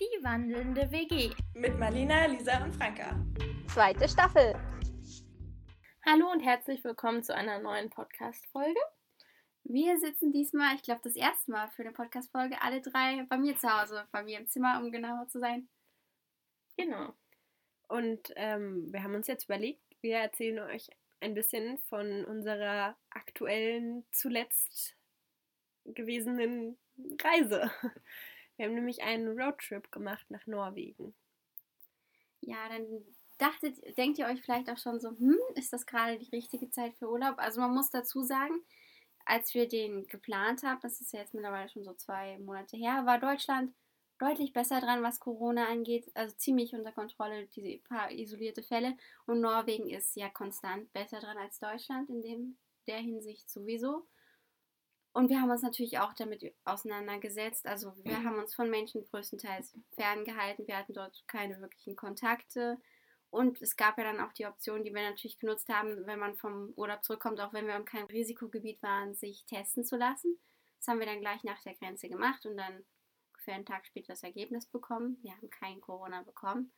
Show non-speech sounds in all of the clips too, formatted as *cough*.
Die wandelnde WG. Mit Marlina, Lisa und Franka. Zweite Staffel. Hallo und herzlich willkommen zu einer neuen Podcast-Folge. Wir sitzen diesmal, ich glaube, das erste Mal für eine Podcast-Folge, alle drei bei mir zu Hause, bei mir im Zimmer, um genauer zu sein. Genau. Und ähm, wir haben uns jetzt überlegt, wir erzählen euch ein bisschen von unserer aktuellen, zuletzt gewesenen Reise. Wir haben nämlich einen Roadtrip gemacht nach Norwegen. Ja, dann dachtet, denkt ihr euch vielleicht auch schon so, hm, ist das gerade die richtige Zeit für Urlaub? Also man muss dazu sagen, als wir den geplant haben, das ist ja jetzt mittlerweile schon so zwei Monate her, war Deutschland deutlich besser dran, was Corona angeht. Also ziemlich unter Kontrolle, diese paar isolierte Fälle. Und Norwegen ist ja konstant besser dran als Deutschland in dem, der Hinsicht sowieso. Und wir haben uns natürlich auch damit auseinandergesetzt. Also wir haben uns von Menschen größtenteils ferngehalten. Wir hatten dort keine wirklichen Kontakte. Und es gab ja dann auch die Option, die wir natürlich genutzt haben, wenn man vom Urlaub zurückkommt, auch wenn wir in keinem Risikogebiet waren, sich testen zu lassen. Das haben wir dann gleich nach der Grenze gemacht und dann ungefähr einen Tag später das Ergebnis bekommen. Wir haben kein Corona bekommen.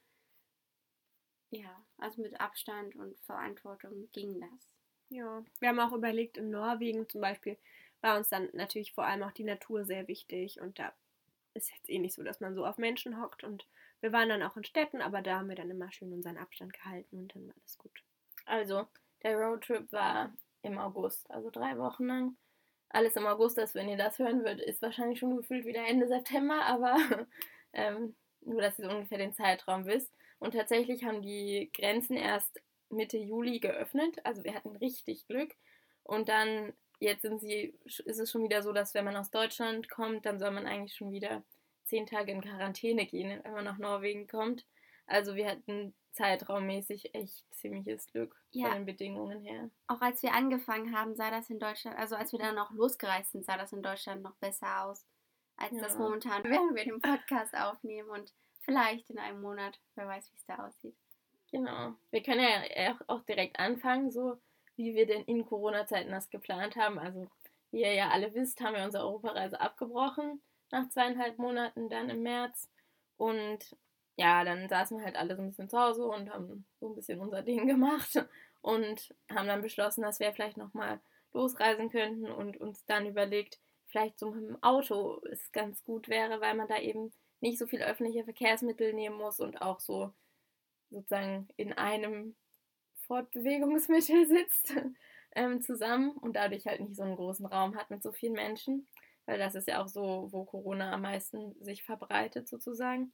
Ja, also mit Abstand und Verantwortung ging das. Ja, wir haben auch überlegt, in Norwegen zum Beispiel war uns dann natürlich vor allem auch die Natur sehr wichtig und da ist jetzt eh nicht so, dass man so auf Menschen hockt und wir waren dann auch in Städten, aber da haben wir dann immer schön unseren Abstand gehalten und dann war alles gut. Also, der Roadtrip war im August, also drei Wochen lang. Alles im August, dass wenn ihr das hören würdet, ist wahrscheinlich schon gefühlt wieder Ende September, *laughs* aber ähm, nur, dass ihr ungefähr den Zeitraum wisst. Und tatsächlich haben die Grenzen erst Mitte Juli geöffnet, also wir hatten richtig Glück. Und dann, jetzt sind sie, ist es schon wieder so, dass wenn man aus Deutschland kommt, dann soll man eigentlich schon wieder zehn Tage in Quarantäne gehen, wenn man nach Norwegen kommt. Also wir hatten zeitraummäßig echt ziemliches Glück Ja. von den Bedingungen her. Auch als wir angefangen haben, sah das in Deutschland, also als wir dann noch losgereist sind, sah das in Deutschland noch besser aus, als Ja. das momentan, *laughs* während wir den Podcast aufnehmen und vielleicht in einem Monat, wer weiß, wie es da aussieht. Genau. Wir können ja auch- auch direkt anfangen, so wie wir denn in Corona-Zeiten das geplant haben. Also, wie ihr ja alle wisst, haben wir unsere Europareise abgebrochen nach zweieinhalb Monaten dann im März. Und ja, dann saßen wir halt alle so ein bisschen zu Hause und haben so ein bisschen unser Ding *laughs* gemacht und haben dann beschlossen, dass wir vielleicht nochmal losreisen könnten und uns dann überlegt, vielleicht so mit dem Auto es ganz gut wäre, weil man da eben nicht so viel öffentliche Verkehrsmittel nehmen muss und auch so sozusagen in einem Fortbewegungsmittel *laughs* sitzt ähm, zusammen und dadurch halt nicht so einen großen Raum hat mit so vielen Menschen, weil das ist ja auch so, wo Corona am meisten sich verbreitet sozusagen,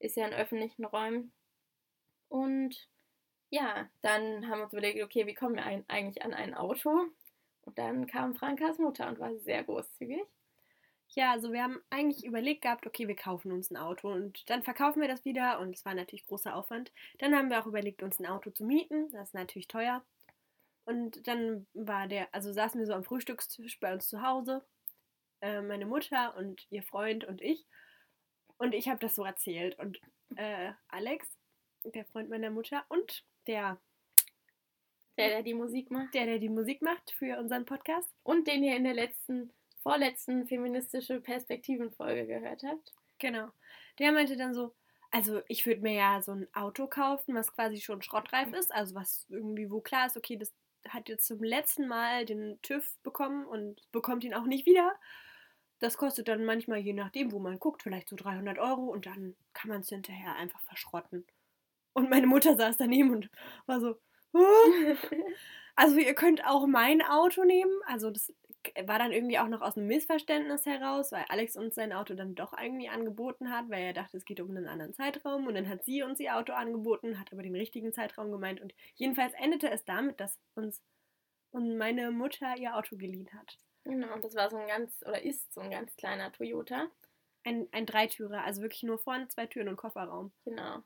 ist ja in öffentlichen Räumen. Und ja, dann haben wir uns überlegt, okay, wie kommen wir eigentlich an ein Auto? Und dann kam Frankas Mutter und war sehr großzügig. Ja, also wir haben eigentlich überlegt gehabt, okay, wir kaufen uns ein Auto und dann verkaufen wir das wieder und es war natürlich großer Aufwand. Dann haben wir auch überlegt, uns ein Auto zu mieten, das ist natürlich teuer. Und dann war der, also saßen wir so am Frühstückstisch bei uns zu Hause, äh, meine Mutter und ihr Freund und ich. Und ich habe das so erzählt und äh, Alex, der Freund meiner Mutter und der, Der, der die Musik macht. der, der die Musik macht für unseren Podcast, Und den ihr in der letzten, vorletzten feministische Perspektiven-Folge gehört habt. Genau. Der meinte dann so, also ich würde mir ja so ein Auto kaufen, was quasi schon schrottreif ist, also was irgendwie, wo klar ist, okay, das hat jetzt zum letzten Mal den TÜV bekommen und bekommt ihn auch nicht wieder. Das kostet dann manchmal, je nachdem, wo man guckt, vielleicht so 300 Euro und dann kann man es hinterher einfach verschrotten. Und meine Mutter saß daneben und war so, "Ah." *laughs* also ihr könnt auch mein Auto nehmen. Also das war dann irgendwie auch noch aus einem Missverständnis heraus, weil Alex uns sein Auto dann doch irgendwie angeboten hat, weil er dachte, es geht um einen anderen Zeitraum. Und dann hat sie uns ihr Auto angeboten, hat aber den richtigen Zeitraum gemeint. Und jedenfalls endete es damit, dass uns und meine Mutter ihr Auto geliehen hat. Genau, und das war so ein ganz, oder ist so ein ganz kleiner Toyota. Ein, ein Dreitürer, also wirklich nur vorne zwei Türen und Kofferraum. Genau.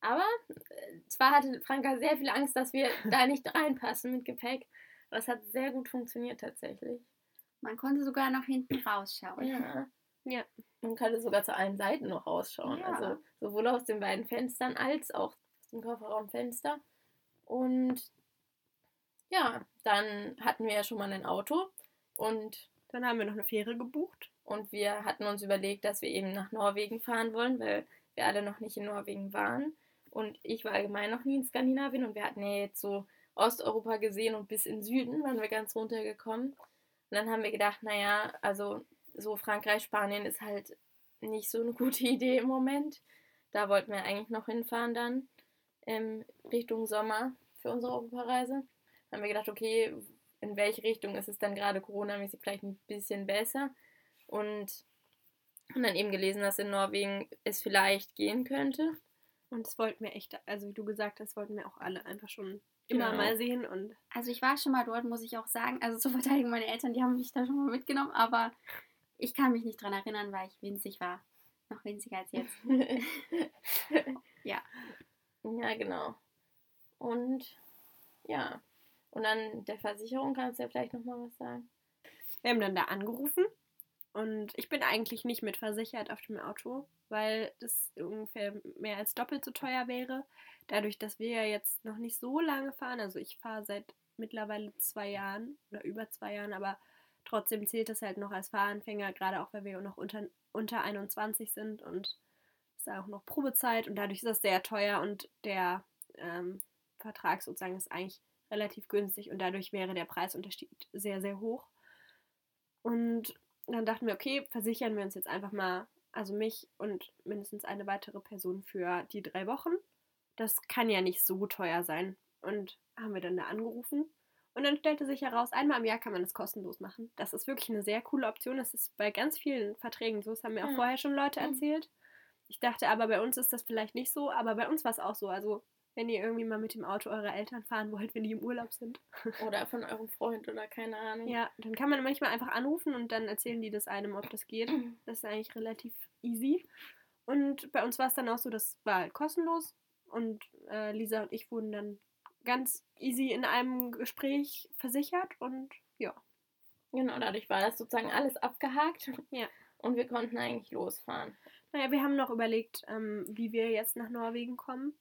Aber äh, zwar hatte Franka sehr viel Angst, dass wir da nicht reinpassen mit Gepäck, aber es hat sehr gut funktioniert tatsächlich. Man konnte sogar noch hinten rausschauen. Ja. *laughs* Ja. Man konnte sogar zu allen Seiten noch rausschauen. Ja. Also sowohl aus den beiden Fenstern als auch aus dem Kofferraumfenster. Und ja, dann hatten wir ja schon mal ein Auto und Dann haben wir noch eine Fähre gebucht. Und wir hatten uns überlegt, dass wir eben nach Norwegen fahren wollen, weil wir alle noch nicht in Norwegen waren. Und ich war allgemein noch nie in Skandinavien und wir hatten ja jetzt so Osteuropa gesehen und bis in Süden waren wir ganz runtergekommen. Und dann haben wir gedacht, naja, also so Frankreich, Spanien ist halt nicht so eine *laughs* gute Idee im Moment. Da wollten wir eigentlich noch hinfahren dann ähm, Richtung Sommer für unsere Europareise. Dann haben wir gedacht, okay, in welche Richtung ist es dann gerade Corona-mäßig vielleicht ein bisschen besser? Und haben dann eben gelesen, dass in Norwegen es vielleicht gehen könnte. Und das wollten wir echt, also wie du gesagt hast, wollten wir auch alle einfach schon immer Genau. mal sehen. Und Also ich war schon mal dort, muss ich auch sagen. Also zur Verteidigung meine Eltern, die haben mich da schon mal mitgenommen, aber ich kann mich nicht dran erinnern, weil ich winzig war. Noch winziger als jetzt. *laughs* Ja. Ja, genau. Und ja. Und dann der Versicherung kannst du ja vielleicht nochmal was sagen. wir haben dann da angerufen. Und ich bin eigentlich nicht mit versichert auf dem Auto, weil das ungefähr mehr als doppelt so teuer wäre. Dadurch, dass wir ja jetzt noch nicht so lange fahren. Also ich fahre seit mittlerweile zwei Jahren oder über zwei Jahren, aber trotzdem zählt das halt noch als Fahranfänger, gerade auch weil wir noch unter, unter 21 sind und es ist auch noch Probezeit und dadurch ist das sehr teuer und der ähm, Vertrag sozusagen ist eigentlich relativ günstig und dadurch wäre der Preisunterschied sehr, sehr hoch. Und dann dachten wir, okay, versichern wir uns jetzt einfach mal, also mich und mindestens eine weitere Person für die drei Wochen. Das kann ja nicht so teuer sein. Und haben wir dann da angerufen. Und dann stellte sich heraus, einmal im Jahr kann man das kostenlos machen. Das ist wirklich eine sehr coole Option. Das ist bei ganz vielen Verträgen so. Das haben mir auch Ja. vorher schon Leute Mhm. erzählt. Ich dachte aber, bei uns ist das vielleicht nicht so. Aber bei uns war es auch so. Also, wenn ihr irgendwie mal mit dem Auto eurer Eltern fahren wollt, wenn die im Urlaub sind, *laughs* Oder von eurem Freund oder keine Ahnung. ja, dann kann man manchmal einfach anrufen und dann erzählen die das einem, ob das geht. *clears throat* Das ist eigentlich relativ easy. Und bei uns war es dann auch so, das war halt kostenlos. Und äh, Lisa und ich wurden dann ganz easy in einem Gespräch versichert. Und ja, Genau, dadurch war das sozusagen alles abgehakt. *laughs* Ja. Und wir konnten eigentlich losfahren. naja, wir haben noch überlegt, ähm, wie wir jetzt nach Norwegen kommen.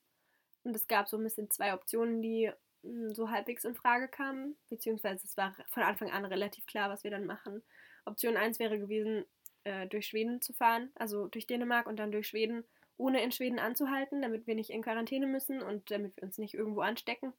Und es gab so ein bisschen zwei Optionen, die mh, so halbwegs in Frage kamen. Beziehungsweise es war von Anfang an relativ klar, was wir dann machen. Option 1 wäre gewesen, äh, durch Schweden zu fahren, also durch Dänemark und dann durch Schweden, ohne in Schweden anzuhalten, damit wir nicht in Quarantäne müssen und damit wir uns nicht irgendwo anstecken.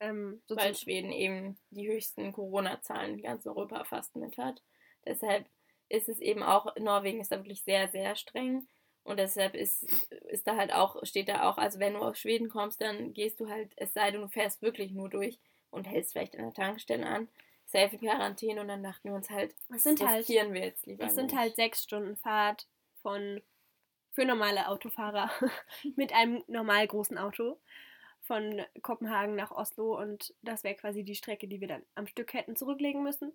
Ähm, Weil Schweden eben die höchsten Corona-Zahlen in ganz Europa fast mit hat. Deshalb ist es eben auch, Norwegen ist da wirklich sehr, sehr streng. Und deshalb ist, ist da halt auch, steht da auch, also wenn du aus Schweden kommst, dann gehst du halt, es sei denn, du fährst wirklich nur durch und hältst vielleicht an der Tankstelle an, safe in Quarantäne und dann dachten wir uns halt, Es sind das halt- riskieren wir jetzt lieber Es sind halt sechs Stunden Fahrt von für normale Autofahrer *laughs* mit einem normal großen Auto von Kopenhagen nach Oslo und das wäre quasi die Strecke, die wir dann am Stück hätten zurücklegen müssen.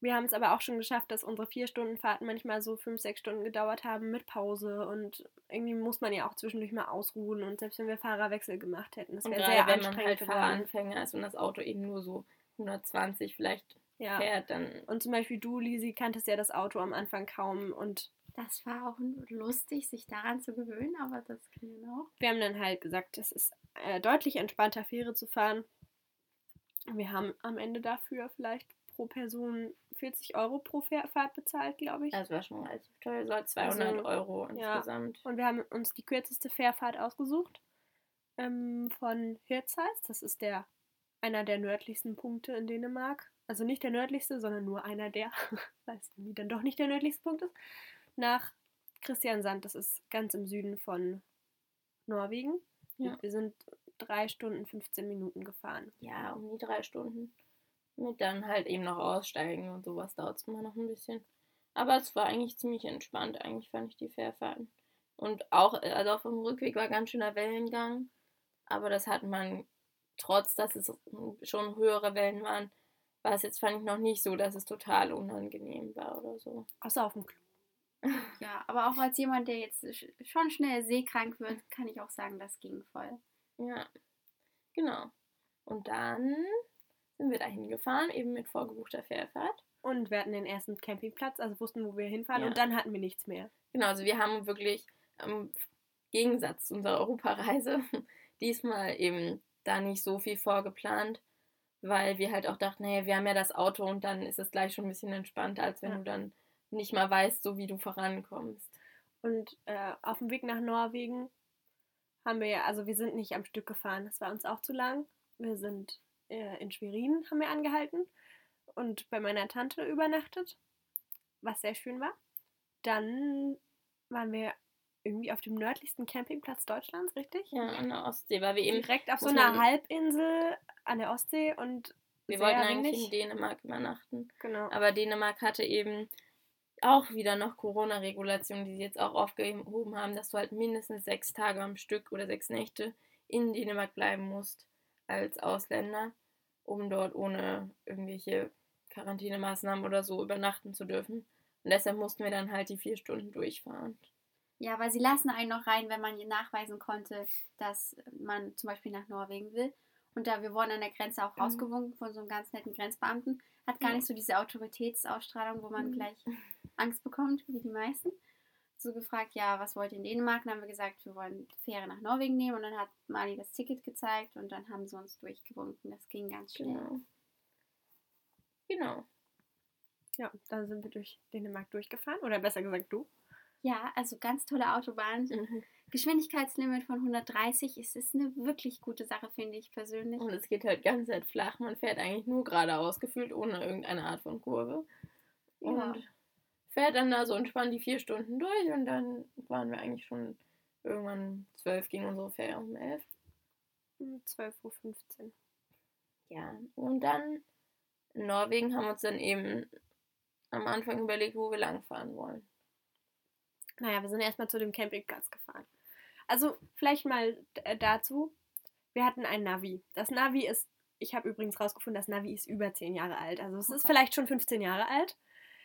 Wir haben es aber auch schon geschafft, dass unsere vier Stunden Fahrten manchmal so fünf, sechs Stunden gedauert haben mit Pause und irgendwie muss man ja auch zwischendurch mal ausruhen und selbst wenn wir Fahrerwechsel gemacht hätten, das und wäre gerade sehr wenn man anstrengend halt geworden. Fahranfänger ist und das Auto eben nur so 120 vielleicht Ja. fährt, dann Und zum Beispiel du, Lisi, kanntest ja das Auto am Anfang kaum und Das war auch lustig, sich daran zu gewöhnen, aber das ging auch. wir haben dann halt gesagt, es ist äh, deutlich entspannter, Fähre zu fahren. Wir haben am Ende dafür vielleicht pro Person 40 Euro pro Fahrt bezahlt, glaube ich. das war schon relativ teuer, so 200 Also, Euro ja. insgesamt. Und wir haben uns die kürzeste Fährfahrt ausgesucht ähm, von Hirtshals. Das ist der einer der nördlichsten Punkte in Dänemark. Also nicht der nördlichste, sondern nur einer der, *laughs* weil es irgendwie dann doch nicht der nördlichste Punkt ist. Nach Christiansand, das ist ganz im Süden von Norwegen. Ja. Wir sind drei Stunden 15 Minuten gefahren. Ja, um die drei Stunden. Mit dann halt eben noch aussteigen und sowas dauert es immer noch ein bisschen. Aber es war eigentlich ziemlich entspannt. Eigentlich fand ich die Fährfahrten. Und auch, äh, also auf dem Rückweg war ganz schöner Wellengang. Aber das hat man, trotz dass es schon höhere Wellen waren, war es jetzt, fand ich, noch nicht so, dass es total unangenehm war oder so. Außer auf dem Klo. *laughs* Ja, aber auch als jemand, der jetzt sch- schon schnell seekrank wird, kann ich auch sagen, das ging voll. Ja, genau. Und dann sind wir dahin gefahren, eben mit vorgebuchter Fährfahrt. Und wir hatten den ersten Campingplatz, also wussten, wo wir hinfahren. Ja. Und dann hatten wir nichts mehr. Genau, also wir haben wirklich im Gegensatz zu unserer Europareise *laughs* diesmal eben da nicht so viel vorgeplant, weil wir halt auch dachten, hey, wir haben ja das Auto und dann ist es gleich schon ein bisschen entspannter, als wenn Ja. du dann nicht mal weißt, so wie du vorankommst. Und äh, auf dem Weg nach Norwegen haben wir ja, also wir sind nicht am Stück gefahren, das war uns auch zu lang. Wir sind äh, in Schwerin, haben wir angehalten und bei meiner Tante übernachtet, was sehr schön war. Dann waren wir irgendwie auf dem nördlichsten Campingplatz Deutschlands, richtig? Ja, an der Ostsee, weil wir eben. Direkt auf so einer Halbinsel an der Ostsee und Wir wollten eigentlich in Dänemark übernachten. Genau. Aber Dänemark hatte eben auch wieder noch Corona-Regulationen, die sie jetzt auch aufgehoben haben, dass du halt mindestens sechs Tage am Stück oder sechs Nächte in Dänemark bleiben musst als Ausländer, um dort ohne irgendwelche Quarantänemaßnahmen oder so übernachten zu dürfen. Und deshalb mussten wir dann halt die vier Stunden durchfahren. Ja, weil sie lassen einen noch rein, wenn man nachweisen konnte, dass man zum Beispiel nach Norwegen will. Und da wir wurden an der Grenze auch Mhm. rausgewunken von so einem ganz netten Grenzbeamten, hat gar Ja. nicht so diese Autoritätsausstrahlung, wo man Mhm. gleich Angst bekommt, wie die meisten. So gefragt, ja, was wollt ihr in Dänemark? Dann haben wir gesagt, wir wollen Fähre nach Norwegen nehmen. Und dann hat Mali das Ticket gezeigt und dann haben sie uns durchgewunken. Das ging ganz schnell. Genau. Genau. Ja, da sind wir durch Dänemark durchgefahren. Oder besser gesagt du. Ja, also ganz tolle Autobahn. Mhm. Geschwindigkeitslimit von 130 ist, ist eine wirklich gute Sache, finde ich persönlich. Und es geht halt ganz halt flach. Man fährt eigentlich nur geradeaus gefühlt, ohne irgendeine Art von Kurve. Ja. Fährt dann da so entspannt die vier Stunden durch und dann waren wir eigentlich schon irgendwann zwölf ging unsere Fähre um elf. Um 12.15 Uhr. Ja, und dann in Norwegen haben wir uns dann eben am Anfang überlegt, wo wir langfahren wollen. Naja, wir sind erstmal zu dem Campingplatz gefahren. Also, vielleicht mal äh, dazu. Wir hatten ein Navi. Das Navi ist, ich habe übrigens rausgefunden, das Navi ist über 10 Jahre alt. Also, es ist Okay. vielleicht schon 15 Jahre alt.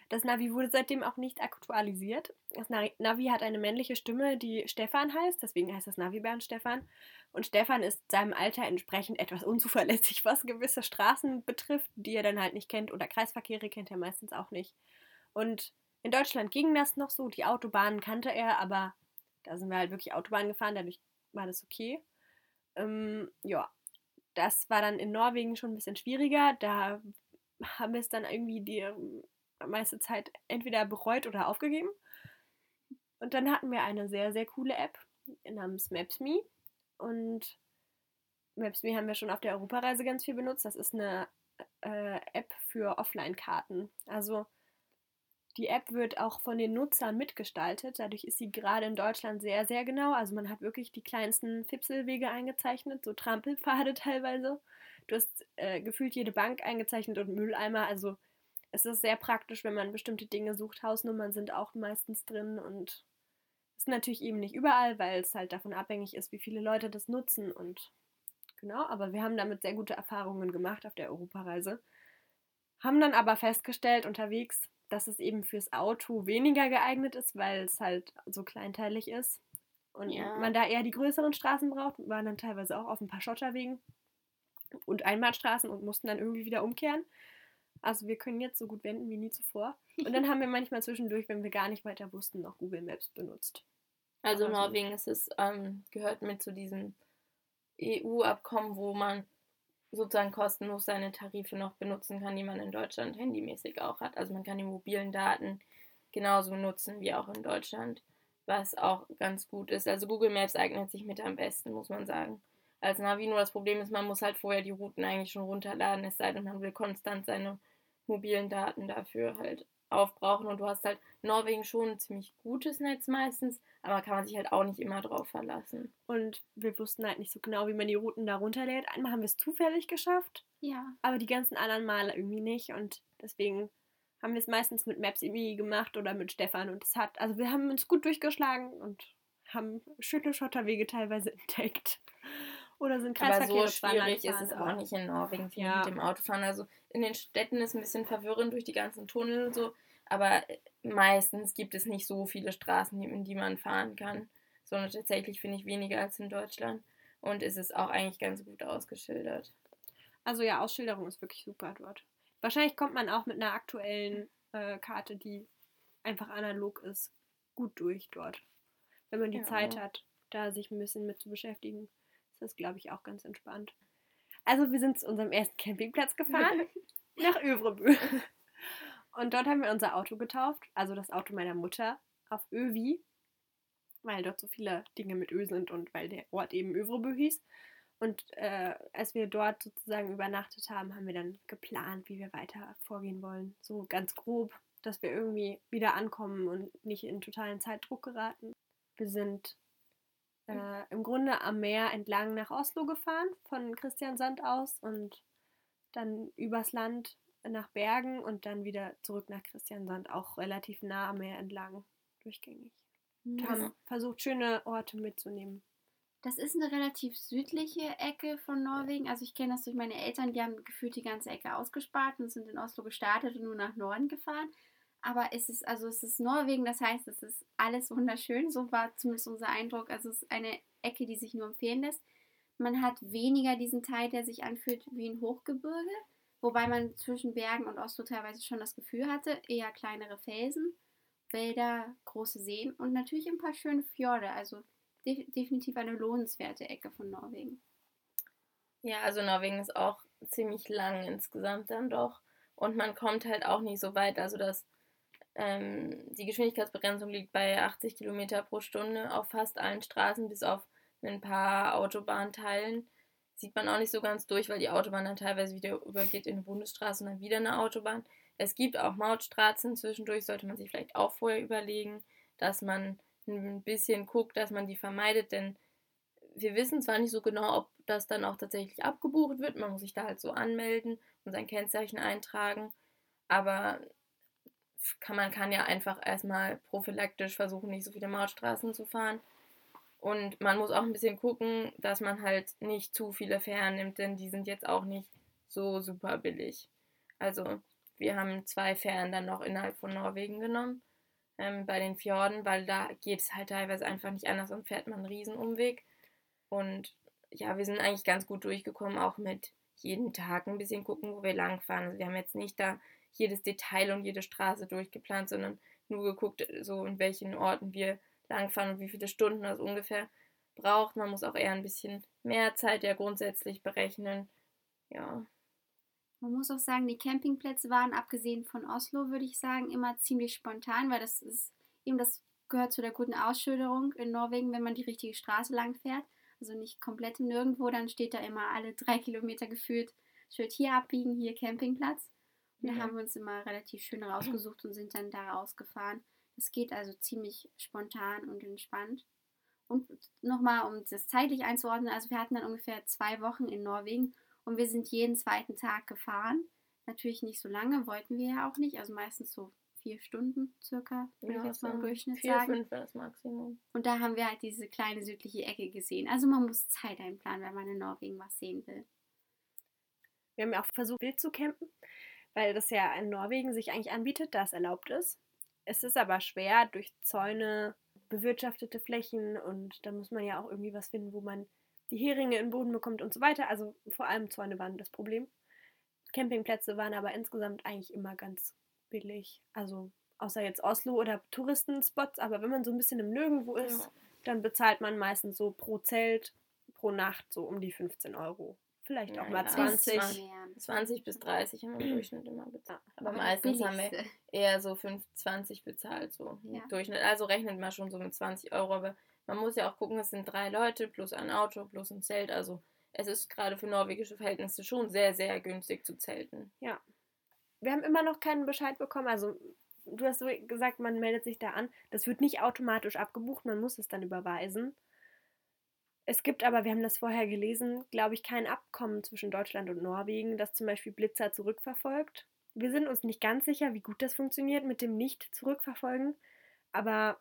Das Navi wurde seitdem auch nicht aktualisiert. Das Na- Navi hat eine männliche Stimme, die Stefan heißt. Deswegen heißt das Navi Bernd Stefan. Und Stefan ist seinem Alter entsprechend etwas unzuverlässig, was gewisse Straßen betrifft, die er dann halt nicht kennt. Oder Kreisverkehre kennt er meistens auch nicht. Und in Deutschland ging das noch so. Die Autobahnen kannte er, aber da sind wir halt wirklich Autobahn gefahren, dadurch war das okay. Ähm, ja, das war dann in Norwegen schon ein bisschen schwieriger. Da haben es dann irgendwie die ähm, meiste Zeit entweder bereut oder aufgegeben. Und dann hatten wir eine sehr, sehr coole App namens Maps.me. Und Maps.me haben wir schon auf der Europareise ganz viel benutzt. Das ist eine äh, App für Offline-Karten. Also die App wird auch von den Nutzern mitgestaltet. Dadurch ist sie gerade in Deutschland sehr, sehr genau. Also man hat wirklich die kleinsten Fipselwege eingezeichnet, so Trampelpfade *laughs* teilweise. Du hast äh, gefühlt jede Bank eingezeichnet und Mülleimer. Also es ist sehr praktisch, wenn man bestimmte Dinge sucht. Hausnummern sind auch meistens drin und ist natürlich eben nicht überall, weil es halt davon abhängig ist, wie viele Leute das nutzen und genau. Aber wir haben damit sehr gute Erfahrungen gemacht auf der Europareise. Haben dann aber festgestellt unterwegs, dass es eben fürs Auto weniger geeignet ist, weil es halt so kleinteilig ist. Und Ja. man da eher die größeren Straßen braucht. Wir waren dann teilweise auch auf ein paar Schotterwegen und Einbahnstraßen und mussten dann irgendwie wieder umkehren. Also wir können jetzt so gut wenden wie nie zuvor. *laughs* Und dann haben wir manchmal zwischendurch, wenn wir gar nicht weiter wussten, noch Google Maps benutzt. Also Aber so- Norwegen ist es, ähm, gehört mit zu diesem EU-Abkommen, wo man sozusagen kostenlos seine Tarife noch benutzen kann, die man in Deutschland handymäßig auch hat. Also man kann die mobilen Daten genauso nutzen wie auch in Deutschland, was auch ganz gut ist. Also Google Maps eignet sich mit am besten, muss man sagen. Als Navi nur das Problem ist, man muss halt vorher die Routen eigentlich schon runterladen, es sei denn, man will konstant seine mobilen Daten dafür halt aufbrauchen und du hast halt Norwegen schon ein ziemlich gutes Netz meistens, aber kann man sich halt auch nicht immer drauf verlassen. Und wir wussten halt nicht so genau, wie man die Routen da runterlädt. Einmal haben wir es zufällig geschafft, Ja. aber die ganzen anderen Male irgendwie nicht. Und deswegen haben wir es meistens mit Maps.me gemacht oder mit Stefan. Und es hat, also wir haben uns gut durchgeschlagen und haben schöne Schotterwege teilweise *laughs* entdeckt. Oder sind Aber so schwierig ist es auch nicht in Norwegen viel Ja. mit dem Autofahren. Also in den Städten ist ein bisschen verwirrend durch die ganzen Tunnel und so, aber äh, meistens gibt es nicht so viele Straßen, in die man fahren kann, sondern tatsächlich finde ich weniger als in Deutschland. Und es ist auch eigentlich ganz gut ausgeschildert. Also ja, Ausschilderung ist wirklich super dort. Wahrscheinlich kommt man auch mit einer aktuellen äh, Karte, die einfach analog ist, gut durch dort. Wenn man die Ja. Zeit hat, da sich ein bisschen mit zu beschäftigen, das, glaube ich, auch ganz entspannt. Also wir sind zu unserem ersten Campingplatz gefahren, *laughs* nach Övrebø. Und dort haben wir unser Auto getauft, also das Auto meiner Mutter, auf Övi, weil dort so viele Dinge mit Ö sind und weil der Ort eben Övrebö hieß. Und äh, als wir dort sozusagen übernachtet haben, haben wir dann geplant, wie wir weiter vorgehen wollen. So ganz grob, dass wir irgendwie wieder ankommen und nicht in totalen Zeitdruck geraten. Wir sind äh, im Grunde am Meer entlang nach Oslo gefahren, von Christiansand aus und dann übers Land nach Bergen und dann wieder zurück nach Christiansand, auch relativ nah am Meer entlang, durchgängig. Und haben versucht, schöne Orte mitzunehmen. Das ist eine relativ südliche Ecke von Norwegen. Also ich kenne das durch meine Eltern, die haben gefühlt die ganze Ecke ausgespart und sind in Oslo gestartet und nur nach Norden gefahren. Aber es ist, also es ist Norwegen, das heißt, es ist alles wunderschön. So war zumindest unser Eindruck. Also es ist eine Ecke, die sich nur empfehlen lässt. Man hat weniger diesen Teil, der sich anfühlt wie ein Hochgebirge, wobei man zwischen Bergen und Oslo teilweise schon das Gefühl hatte, eher kleinere Felsen, Wälder, große Seen und natürlich ein paar schöne Fjorde. Also de definitiv eine lohnenswerte Ecke von Norwegen. Ja, also Norwegen ist auch ziemlich lang insgesamt dann doch. Und man kommt halt auch nicht so weit. Also das, ähm, die Geschwindigkeitsbegrenzung liegt bei 80 Kilometer pro Stunde auf fast allen Straßen, bis auf ein paar Autobahnteilen. Sieht man auch nicht so ganz durch, weil die Autobahn dann teilweise wieder übergeht in eine Bundesstraße und dann wieder eine Autobahn. Es gibt auch Mautstraßen zwischendurch, sollte man sich vielleicht auch vorher überlegen, dass man ein bisschen guckt, dass man die vermeidet, denn wir wissen zwar nicht so genau, ob das dann auch tatsächlich abgebucht wird, man muss sich da halt so anmelden und sein Kennzeichen eintragen, aber kann, man kann ja einfach erstmal prophylaktisch versuchen, nicht so viele Mautstraßen zu fahren. Und man muss auch ein bisschen gucken, dass man halt nicht zu viele Fähren nimmt, denn die sind jetzt auch nicht so super billig. Also wir haben zwei Fähren dann noch innerhalb von Norwegen genommen ähm, bei den Fjorden, weil da geht es halt teilweise einfach nicht anders und fährt man einen Riesenumweg. Und ja, wir sind eigentlich ganz gut durchgekommen, auch mit jeden Tag ein bisschen gucken, wo wir langfahren. Also wir haben jetzt nicht da jedes Detail und jede Straße durchgeplant, sondern nur geguckt, so in welchen Orten wir langfahren und wie viele Stunden das ungefähr braucht. Man muss auch eher ein bisschen mehr Zeit ja grundsätzlich berechnen. Ja. Man muss auch sagen, die Campingplätze waren, abgesehen von Oslo, würde ich sagen, immer ziemlich spontan, weil das ist eben das gehört zu der guten Ausschilderung in Norwegen, wenn man die richtige Straße lang fährt. Also nicht komplett nirgendwo, dann steht da immer alle drei Kilometer gefühlt, Schild hier abbiegen, hier Campingplatz. Da haben wir uns immer relativ schön rausgesucht und sind dann da rausgefahren. Das geht also ziemlich spontan und entspannt. Und nochmal, um das zeitlich einzuordnen, also wir hatten dann ungefähr zwei Wochen in Norwegen und wir sind jeden zweiten Tag gefahren. Natürlich nicht so lange, wollten wir ja auch nicht. Also meistens so vier Stunden circa, würde ja, ich jetzt mal im Durchschnitt vier, sagen. Fünf wäre das Maximum. Und da haben wir halt diese kleine südliche Ecke gesehen. Also man muss Zeit einplanen, wenn man in Norwegen was sehen will. Wir haben ja auch versucht, wild zu campen, weil das ja in Norwegen sich eigentlich anbietet, da es erlaubt ist. Es ist aber schwer durch Zäune, bewirtschaftete Flächen und da muss man ja auch irgendwie was finden, wo man die Heringe in den Boden bekommt und so weiter. Also vor allem Zäune waren das Problem. Campingplätze waren aber insgesamt eigentlich immer ganz billig. Also außer jetzt Oslo oder Touristenspots, aber wenn man so ein bisschen im Nirgendwo ist, ja. dann bezahlt man meistens so pro Zelt, pro Nacht so um die 15 Euro. Vielleicht auch ja, mal 20. 20 bis 30 haben wir im Durchschnitt immer bezahlt. Aber, aber meistens haben wir eher so 5, 20 bezahlt, so im Durchschnitt. Also rechnet man schon so mit 20 Euro, aber man muss ja auch gucken, es sind drei Leute plus ein Auto plus ein Zelt. Also es ist gerade für norwegische Verhältnisse schon sehr, sehr günstig zu zelten. Ja. Wir haben immer noch keinen Bescheid bekommen. Also du hast so gesagt, man meldet sich da an. Das wird nicht automatisch abgebucht, man muss es dann überweisen. Es gibt aber, wir haben das vorher gelesen, glaube ich, kein Abkommen zwischen Deutschland und Norwegen, das zum Beispiel Blitzer zurückverfolgt. Wir sind uns nicht ganz sicher, wie gut das funktioniert mit dem Nicht-Zurückverfolgen. Aber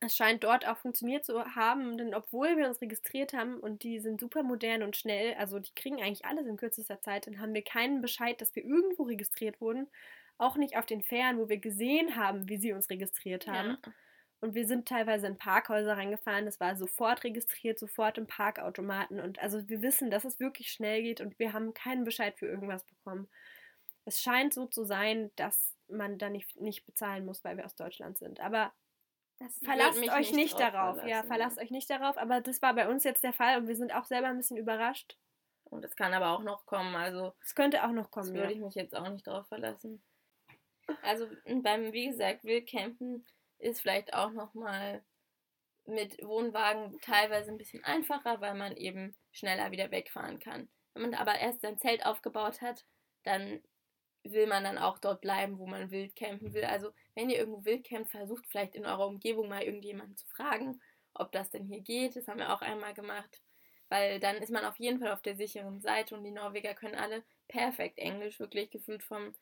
es scheint dort auch funktioniert zu haben, denn obwohl wir uns registriert haben und die sind super modern und schnell, also die kriegen eigentlich alles in kürzester Zeit, dann haben wir keinen Bescheid, dass wir irgendwo registriert wurden. Auch nicht auf den Fähren, wo wir gesehen haben, wie sie uns registriert haben. Ja. Und wir sind teilweise in Parkhäuser reingefahren, das war sofort registriert, sofort im Parkautomaten. Und also wir wissen, dass es wirklich schnell geht und wir haben keinen Bescheid für irgendwas bekommen. Es scheint so zu sein, dass man da nicht, nicht bezahlen muss, weil wir aus Deutschland sind. Aber das verlasst euch nicht, nicht darauf. Verlassen, ja, verlasst euch nicht darauf. Aber das war bei uns jetzt der Fall und wir sind auch selber ein bisschen überrascht. Und es kann aber auch noch kommen. Also es könnte auch noch kommen. Das würde ja. ich mich jetzt auch nicht darauf verlassen. Also beim, wie gesagt, Wildcampen ist vielleicht auch nochmal mit Wohnwagen teilweise ein bisschen einfacher, weil man eben schneller wieder wegfahren kann. Wenn man aber erst sein Zelt aufgebaut hat, dann will man dann auch dort bleiben, wo man wild campen will. Also wenn ihr irgendwo wild campt, versucht vielleicht in eurer Umgebung mal irgendjemanden zu fragen, ob das denn hier geht. Das haben wir auch einmal gemacht, weil dann ist man auf jeden Fall auf der sicheren Seite und die Norweger können alle perfekt Englisch, wirklich gefühlt vom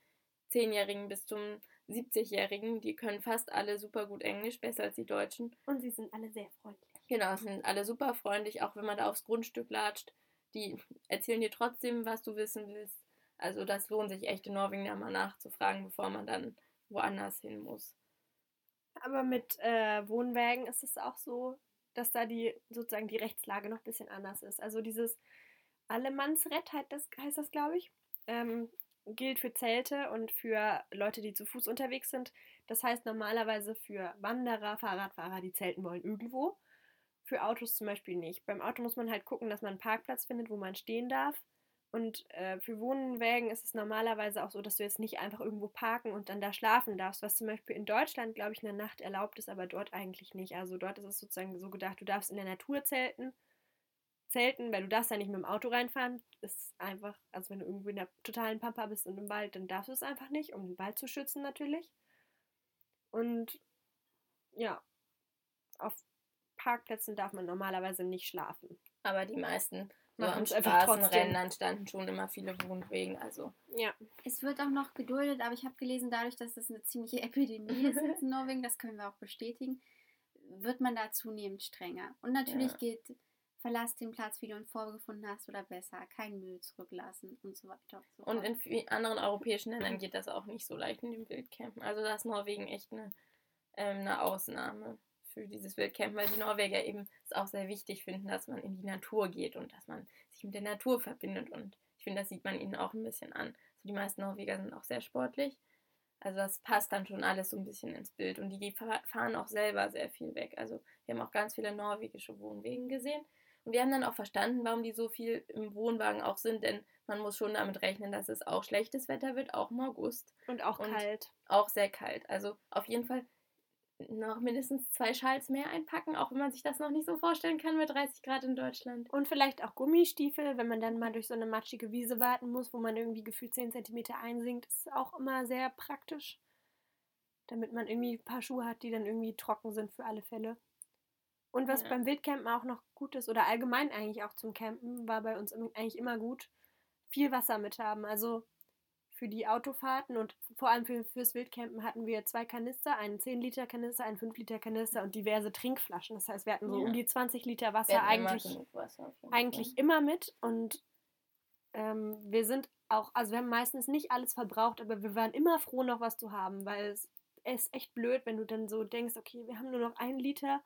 10-Jährigen bis zum 70-Jährigen. Die können fast alle super gut Englisch, besser als die Deutschen. Und sie sind alle sehr freundlich. Genau, sind alle super freundlich, auch wenn man da aufs Grundstück latscht. Die erzählen dir trotzdem, was du wissen willst. Also das lohnt sich echt in Norwegen da mal nachzufragen, bevor man dann woanders hin muss. Aber mit äh, Wohnwägen ist es auch so, dass da die sozusagen die Rechtslage noch ein bisschen anders ist. Also dieses Allemannsrett heißt das, heißt das glaube ich, ähm, gilt für Zelte und für Leute, die zu Fuß unterwegs sind. Das heißt normalerweise für Wanderer, Fahrradfahrer, die zelten wollen irgendwo. Für Autos zum Beispiel nicht. Beim Auto muss man halt gucken, dass man einen Parkplatz findet, wo man stehen darf. Und äh, für Wohnwägen ist es normalerweise auch so, dass du jetzt nicht einfach irgendwo parken und dann da schlafen darfst, was zum Beispiel in Deutschland, glaube ich, in der Nacht erlaubt ist, aber dort eigentlich nicht. Also dort ist es sozusagen so gedacht, du darfst in der Natur zelten, zelten, weil du darfst da nicht mit dem Auto reinfahren. Ist einfach, also wenn du irgendwo in der totalen Pampa bist und im Wald, dann darfst du es einfach nicht, um den Wald zu schützen natürlich. Und ja, auf Parkplätzen darf man normalerweise nicht schlafen. Aber die meisten so Machen am. Straßenrändern standen schon immer viele Wohnwegen. Also Ja. Es wird auch noch geduldet, aber ich habe gelesen, dadurch, dass das eine ziemliche *laughs* Epidemie ist in *laughs* Norwegen, das können wir auch bestätigen, wird man da zunehmend strenger. Und natürlich Ja. gilt, verlass den Platz, wie du ihn vorgefunden hast oder besser, kein Müll zurücklassen und so weiter. Und, so Und in anderen europäischen Ländern geht das auch nicht so leicht in dem Wildcampen. Also da ist Norwegen echt eine, ähm, eine Ausnahme für dieses Wildcampen, weil die Norweger eben es auch sehr wichtig finden, dass man in die Natur geht und dass man sich mit der Natur verbindet. Und ich finde, das sieht man ihnen auch ein bisschen an. Also die meisten Norweger sind auch sehr sportlich. Also das passt dann schon alles so ein bisschen ins Bild. Und die fa- fahren auch selber sehr viel weg. Also wir haben auch ganz viele norwegische Wohnwegen gesehen. Und wir haben dann auch verstanden, warum die so viel im Wohnwagen auch sind, denn man muss schon damit rechnen, dass es auch schlechtes Wetter wird, auch im August. Und auch Und- kalt. Auch sehr kalt. Also auf jeden Fall noch mindestens zwei Schals mehr einpacken, auch wenn man sich das noch nicht so vorstellen kann mit 30 Grad in Deutschland. Und vielleicht auch Gummistiefel, wenn man dann mal durch so eine matschige Wiese warten muss, wo man irgendwie gefühlt 10 cm einsinkt, ist auch immer sehr praktisch. Damit man irgendwie ein paar Schuhe hat, die dann irgendwie trocken sind für alle Fälle. Und was Ja. beim Wildcampen auch noch gut ist, oder allgemein eigentlich auch zum Campen, war bei uns eigentlich immer gut, viel Wasser mit haben. Also für die Autofahrten und vor allem für, fürs Wildcampen hatten wir zwei Kanister, einen 10-Liter-Kanister, einen 5-Liter-Kanister und diverse Trinkflaschen. Das heißt, wir hatten so Ja. um die 20 Liter Wasser immer eigentlich genug Wasser eigentlich immer mit und ähm, wir sind auch, also wir haben meistens nicht alles verbraucht, aber wir waren immer froh, noch was zu haben, weil es ist echt blöd, wenn du dann so denkst, okay, wir haben nur noch einen Liter,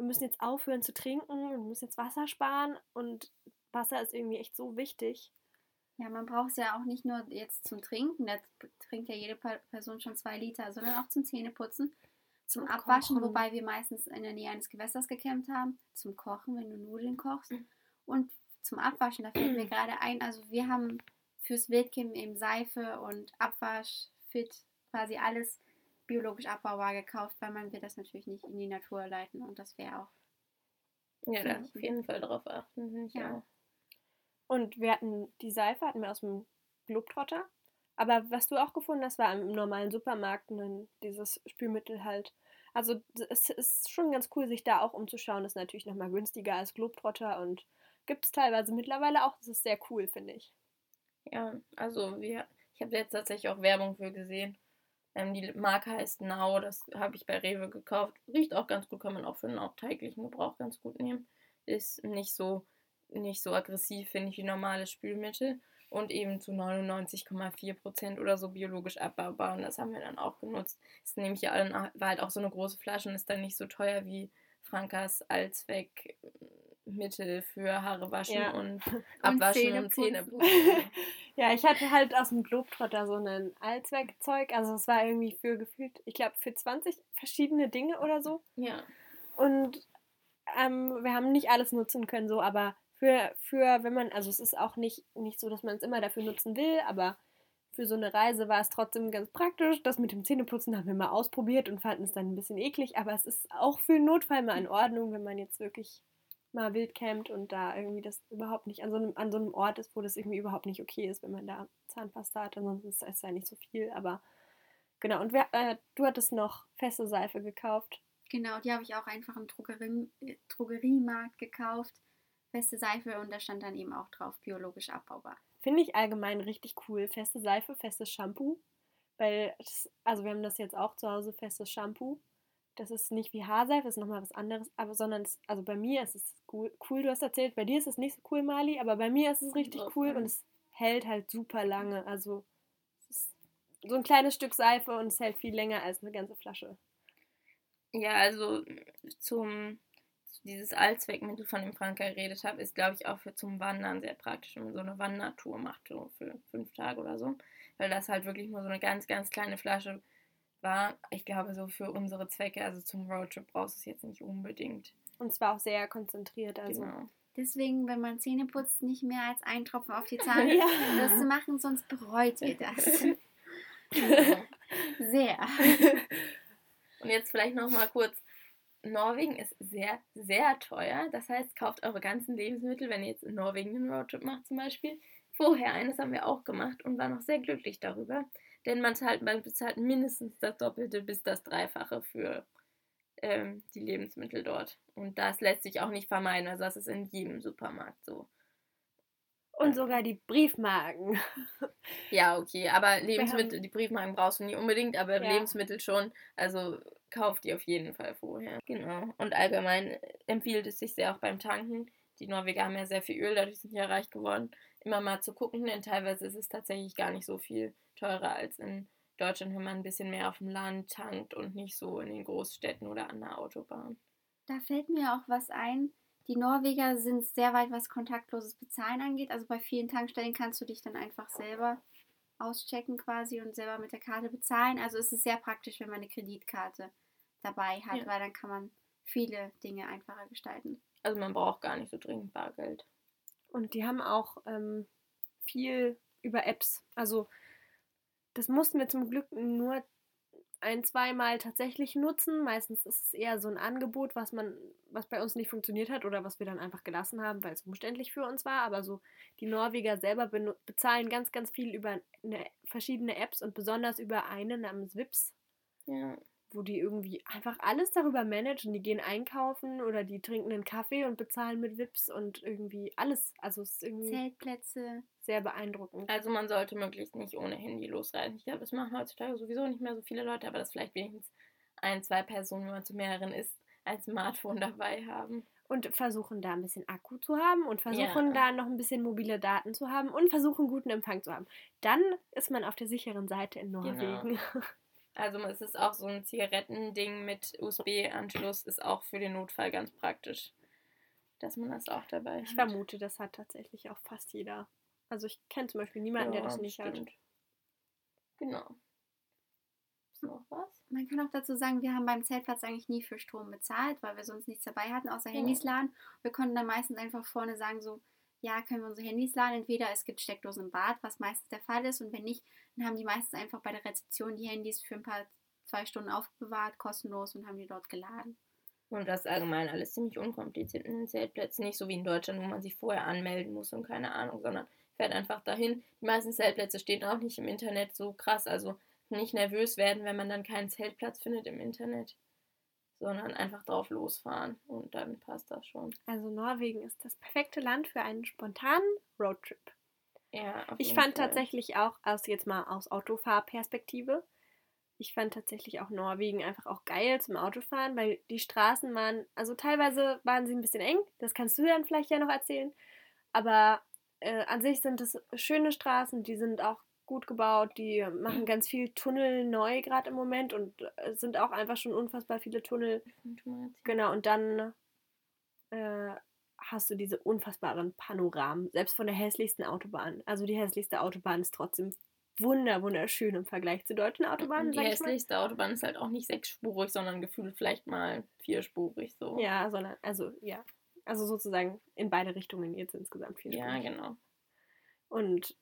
wir müssen jetzt aufhören zu trinken, wir müssen jetzt Wasser sparen und Wasser ist irgendwie echt so wichtig. Ja, man braucht es ja auch nicht nur jetzt zum Trinken, da trinkt ja jede Person schon zwei Liter, sondern auch zum Zähneputzen, zum Zum Abwaschen, Kochen. wobei wir meistens in der Nähe eines Gewässers gecampt haben, zum Kochen, wenn du Nudeln kochst und zum Abwaschen, da fällt mir gerade ein, also wir haben fürs Wildcampen eben Seife und Abwasch, Fit, quasi alles biologisch abbaubar gekauft, weil man wird das natürlich nicht in die Natur leiten und das wäre auch Ja, da auf jeden Fall drauf achten. Ja. auch. Und wir hatten die Seife, hatten wir aus dem Globetrotter. Aber was du auch gefunden hast, war im normalen Supermarkt ein, dieses Spülmittel halt. Also es ist schon ganz cool, sich da auch umzuschauen. Das ist natürlich nochmal günstiger als Globetrotter und gibt es teilweise mittlerweile auch. Das ist sehr cool, finde ich. Ja, also wir, ich habe jetzt tatsächlich auch Werbung für gesehen. Ähm, die Marke heißt Now, das habe ich bei Rewe gekauft. Riecht auch ganz gut, kann man auch für den täglichen Gebrauch ganz gut nehmen. Ist nicht so, nicht so aggressiv, finde ich, wie normales Spülmittel. Und eben zu 99,4% oder so biologisch abbaubar. Und das haben wir dann auch genutzt. Ist nämlich ja dann, war halt auch so eine große Flasche und ist dann nicht so teuer wie Frankas Allzweckmittel für Haare waschen Ja. und *laughs* abwaschen und Zähneputzen. Zähneputzen. *laughs* Ja, ich hatte halt aus dem Globetrotter so ein Allzweckzeug. Also es war irgendwie für gefühlt, ich glaube, für 20 verschiedene Dinge oder so. ja. Und ähm, wir haben nicht alles nutzen können, so, aber für, für, wenn man, also es ist auch nicht, nicht so, dass man es immer dafür nutzen will, aber für so eine Reise war es trotzdem ganz praktisch. Das mit dem Zähneputzen haben wir mal ausprobiert und fanden es dann ein bisschen eklig, aber es ist auch für einen Notfall mal in Ordnung, wenn man jetzt wirklich mal wild campt und da irgendwie das überhaupt nicht an so einem, an so einem Ort ist, wo das irgendwie überhaupt nicht okay ist, wenn man da Zahnpasta hat. Ansonsten ist es ja nicht so viel, aber genau. Und wer, äh, du hattest noch feste Seife gekauft. Genau, die habe ich auch einfach im Drogerie, äh, Drogeriemarkt gekauft. Feste Seife und da stand dann eben auch drauf, biologisch abbaubar. Finde ich allgemein richtig cool. Feste Seife, festes Shampoo. Weil, das, also wir haben das jetzt auch zu Hause, festes Shampoo. Das ist nicht wie Haarseife, das ist nochmal was anderes, aber sondern, es, also bei mir ist es cool, cool, du hast erzählt, bei dir ist es nicht so cool, Mali, aber bei mir ist es richtig cool und es hält halt super lange. Also es ist so ein kleines Stück Seife und es hält viel länger als eine ganze Flasche. Ja, also zum dieses Allzweckmittel, von dem Frank geredet habe, ist, glaube ich, auch für zum Wandern sehr praktisch, wenn man so eine Wandertour macht, so für fünf Tage oder so. Weil das halt wirklich nur so eine ganz, ganz kleine Flasche war. Ich glaube, so für unsere Zwecke, also zum Roadtrip brauchst du es jetzt nicht unbedingt. Und es war auch sehr konzentriert, also. Genau. Deswegen, wenn man Zähne putzt, nicht mehr als einen Tropfen auf die *laughs* Zahne Ja. das zu machen, sonst bereut ihr *laughs* das. Sehr. *laughs* Und jetzt vielleicht noch mal kurz. Norwegen ist sehr, sehr teuer. Das heißt, kauft eure ganzen Lebensmittel, wenn ihr jetzt in Norwegen einen Roadtrip macht zum Beispiel, vorher eines haben wir auch gemacht und waren auch sehr glücklich darüber. Denn man zahlt, man bezahlt mindestens das Doppelte bis das Dreifache für ähm, die Lebensmittel dort. Und das lässt sich auch nicht vermeiden. Also das ist in jedem Supermarkt so. Und sogar die Briefmarken. *laughs* Ja, okay, aber Lebensmittel, die Briefmarken brauchst du nie unbedingt, aber Ja. Lebensmittel schon. Also kauf die auf jeden Fall vorher. Genau. Und allgemein empfiehlt es sich sehr auch beim Tanken. Die Norweger haben ja sehr viel Öl, dadurch sind ja reich geworden. Immer mal zu gucken, denn teilweise ist es tatsächlich gar nicht so viel teurer als in Deutschland, wenn man ein bisschen mehr auf dem Land tankt und nicht so in den Großstädten oder an der Autobahn. Da fällt mir auch was ein. Die Norweger sind sehr weit, was kontaktloses Bezahlen angeht. Also bei vielen Tankstellen kannst du dich dann einfach selber auschecken quasi und selber mit der Karte bezahlen. Also es ist sehr praktisch, wenn man eine Kreditkarte dabei hat, Ja. weil dann kann man viele Dinge einfacher gestalten. Also man braucht gar nicht so dringend Bargeld. Und die haben auch ähm, viel über Apps. Also das mussten wir zum Glück nur ein, zweimal tatsächlich nutzen. Meistens ist es eher so ein Angebot, was man, was bei uns nicht funktioniert hat oder was wir dann einfach gelassen haben, weil es umständlich für uns war. Aber so die Norweger selber bezahlen ganz, ganz viel über eine, verschiedene Apps und besonders über eine namens Vips, Ja. Wo die irgendwie einfach alles darüber managen. Die gehen einkaufen oder die trinken einen Kaffee und bezahlen mit Vips und irgendwie alles. Also es ist irgendwie Zeltplätze. sehr beeindruckend. Also man sollte möglichst nicht ohne Handy losreisen. Ich glaube, das machen heutzutage sowieso nicht mehr so viele Leute, aber dass vielleicht wenigstens ein, zwei Personen, wenn man zu mehreren ist, ein Smartphone dabei haben. Und versuchen da ein bisschen Akku zu haben und versuchen Ja. da noch ein bisschen mobile Daten zu haben und versuchen guten Empfang zu haben. Dann ist man auf der sicheren Seite in Norwegen. *laughs* Also es ist auch so ein Zigarettending mit USB-Anschluss, ist auch für den Notfall ganz praktisch, dass man das auch dabei Ich hat. vermute, das hat tatsächlich auch fast jeder. Also ich kenne zum Beispiel niemanden, der Ja, das nicht hat. stimmt. Genau. Ist noch was? Man kann auch dazu sagen, wir haben beim Zeltplatz eigentlich nie für Strom bezahlt, weil wir sonst nichts dabei hatten, außer Ja. Handys laden. Wir konnten dann meistens einfach vorne sagen, so, ja, können wir unsere Handys laden. Entweder es gibt Steckdosen im Bad, was meistens der Fall ist, und wenn nicht, dann haben die meistens einfach bei der Rezeption die Handys für ein paar zwei Stunden aufbewahrt, kostenlos und haben die dort geladen. Und das ist allgemein alles ziemlich unkompliziert in den Zeltplätzen. Nicht so wie in Deutschland, wo man sich vorher anmelden muss und keine Ahnung, sondern fährt einfach dahin. Die meisten Zeltplätze stehen auch nicht im Internet so krass. Also nicht nervös werden, wenn man dann keinen Zeltplatz findet im Internet, sondern einfach drauf losfahren und dann passt das schon. Also Norwegen ist das perfekte Land für einen spontanen Roadtrip. Ja, auf Ich fand Fall. tatsächlich auch, aus jetzt mal aus Autofahrperspektive, ich fand tatsächlich auch Norwegen einfach auch geil zum Autofahren, weil die Straßen waren, also teilweise waren sie ein bisschen eng, das kannst du dann vielleicht ja noch erzählen, aber äh, an sich sind es schöne Straßen, die sind auch gut gebaut, die machen ganz viel Tunnel neu gerade im Moment und äh, sind auch einfach schon unfassbar viele Tunnel Genau, und dann äh, hast du diese unfassbaren Panoramen, selbst von der hässlichsten Autobahn. Also die hässlichste Autobahn ist trotzdem wunder, wunderschön im Vergleich zu deutschen Autobahnen, die hässlichste Autobahn ist halt auch nicht sechsspurig, sondern gefühlt vielleicht mal vierspurig so. Ja, sondern, also, ja. Also sozusagen in beide Richtungen jetzt insgesamt vier ja genau. Und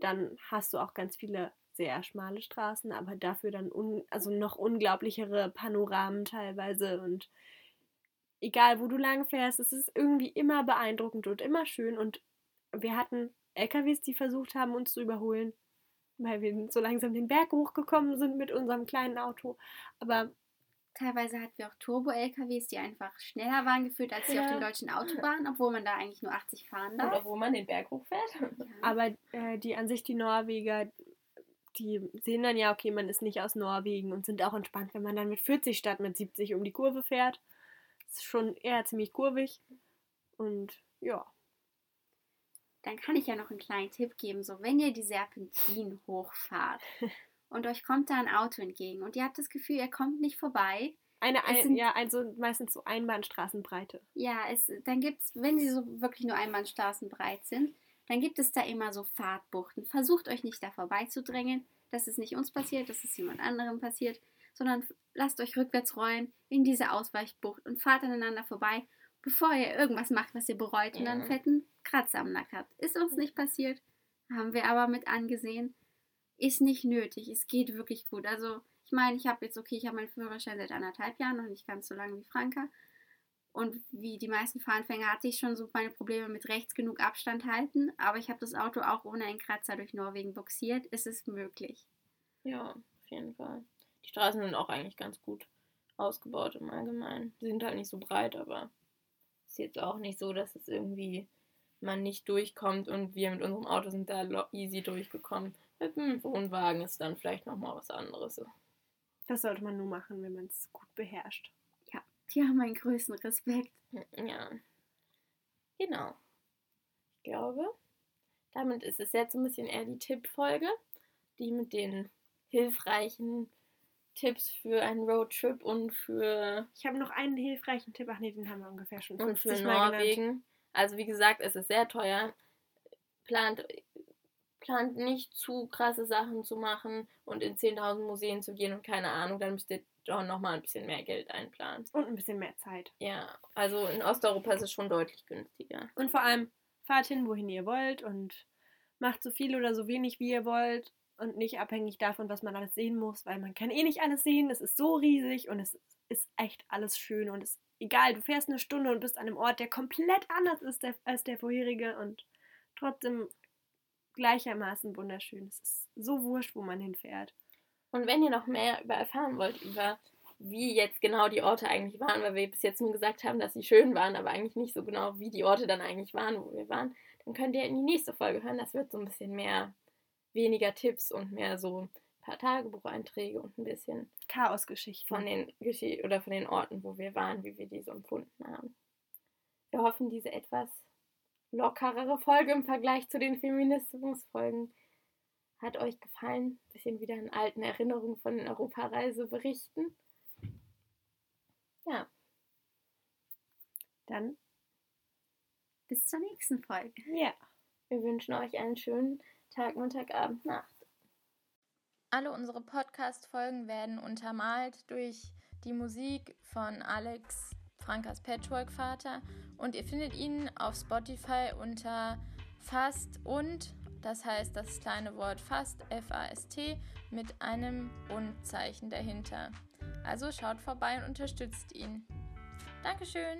dann hast du auch ganz viele sehr schmale Straßen, aber dafür dann un also noch unglaublichere Panoramen teilweise und egal wo du lang fährst, es ist irgendwie immer beeindruckend und immer schön. Und wir hatten LKWs, die versucht haben, uns zu überholen, weil wir so langsam den Berg hochgekommen sind mit unserem kleinen Auto, aber Teilweise hatten wir auch Turbo-LKWs, die einfach schneller waren gefühlt als die Ja. auf den deutschen Autobahnen, obwohl man da eigentlich nur 80 fahren darf. Oder wo man den Berg hochfährt. Ja. Aber äh, die an sich, die Norweger, die sehen dann ja, okay, man ist nicht aus Norwegen und sind auch entspannt, wenn man dann mit 40 statt mit 70 um die Kurve fährt. Ist schon eher ziemlich kurvig. Und ja. Dann kann ich ja noch einen kleinen Tipp geben. So, wenn ihr die Serpentin hochfahrt *laughs* und euch kommt da ein Auto entgegen und ihr habt das Gefühl, ihr kommt nicht vorbei, Eine, ein, sind- ja, also meistens so Einbahnstraßenbreite. ja, es, dann gibt es, wenn sie so wirklich nur Einbahnstraßen breit sind, dann gibt es da immer so Fahrtbuchten. Versucht euch nicht da vorbeizudrängen, dass es nicht uns passiert, dass es jemand anderem passiert, sondern lasst euch rückwärts rollen in diese Ausweichbucht und fahrt aneinander vorbei, bevor ihr irgendwas macht, was ihr bereut und dann Ja. einen fetten Kratzer am Nack habt. Ist uns nicht passiert, haben wir aber mit angesehen. Ist nicht nötig, es geht wirklich gut. Also, ich meine, ich habe jetzt, okay, ich habe meinen Führerschein seit anderthalb Jahren, noch nicht ganz so lange wie Franka. Und wie die meisten Fahranfänger hatte ich schon so meine Probleme mit rechts genug Abstand halten, aber ich habe das Auto auch ohne einen Kratzer durch Norwegen boxiert. Es ist möglich. Ja, auf jeden Fall. Die Straßen sind auch eigentlich ganz gut ausgebaut im Allgemeinen. Sie sind halt nicht so breit, aber ist jetzt auch nicht so, dass es irgendwie man nicht durchkommt und wir mit unserem Auto sind da easy durchgekommen. Mit einem Wohnwagen ist dann vielleicht nochmal was anderes. Das sollte man nur machen, wenn man es gut beherrscht. Die haben meinen größten Respekt. Ja. Genau. Ich glaube, damit ist es jetzt so ein bisschen eher die Tippfolge, die mit den hilfreichen Tipps für einen Roadtrip und für Ich habe noch einen hilfreichen Tipp. Ach nee, den haben wir ungefähr schon und für 50 Mal genannt. Norwegen. Also wie gesagt, es ist sehr teuer. Plant, plant nicht zu krasse Sachen zu machen und in 10.000 Museen zu gehen und keine Ahnung, dann müsst ihr doch nochmal ein bisschen mehr Geld einplanen. Und ein bisschen mehr Zeit. Ja, also in Osteuropa ist es schon deutlich günstiger. Und vor allem, fahrt hin, wohin ihr wollt und macht so viel oder so wenig, wie ihr wollt und nicht abhängig davon, was man alles sehen muss, weil man kann eh nicht alles sehen. Es ist so riesig und es ist echt alles schön und es ist egal, du fährst eine Stunde und bist an einem Ort, der komplett anders ist als der vorherige und trotzdem gleichermaßen wunderschön. Es ist so wurscht, wo man hinfährt. Und wenn ihr noch mehr über erfahren wollt, über wie jetzt genau die Orte eigentlich waren, weil wir bis jetzt nur gesagt haben, dass sie schön waren, aber eigentlich nicht so genau, wie die Orte dann eigentlich waren, wo wir waren, dann könnt ihr in die nächste Folge hören. Das wird so ein bisschen mehr, weniger Tipps und mehr so ein paar Tagebucheinträge und ein bisschen Chaosgeschichten. von den Geschi oder von den Orten, wo wir waren, wie wir die so empfunden haben. Wir hoffen, diese etwas lockerere Folge im Vergleich zu den Feminismusfolgen hat euch gefallen. Ein bisschen wieder in alten Erinnerungen von den Europareise berichten. Ja, Dann, Bis zur nächsten Folge. ja. wir wünschen euch einen schönen Tag, Mittag, Abend, Nacht. Alle unsere Podcast-Folgen werden untermalt durch die Musik von Alex, Frankas Patchwork-Vater. Und ihr findet ihn auf Spotify unter Fast und, das heißt das kleine Wort Fast, F-A-S-T, mit einem Und-Zeichen dahinter. Also schaut vorbei und unterstützt ihn. Dankeschön!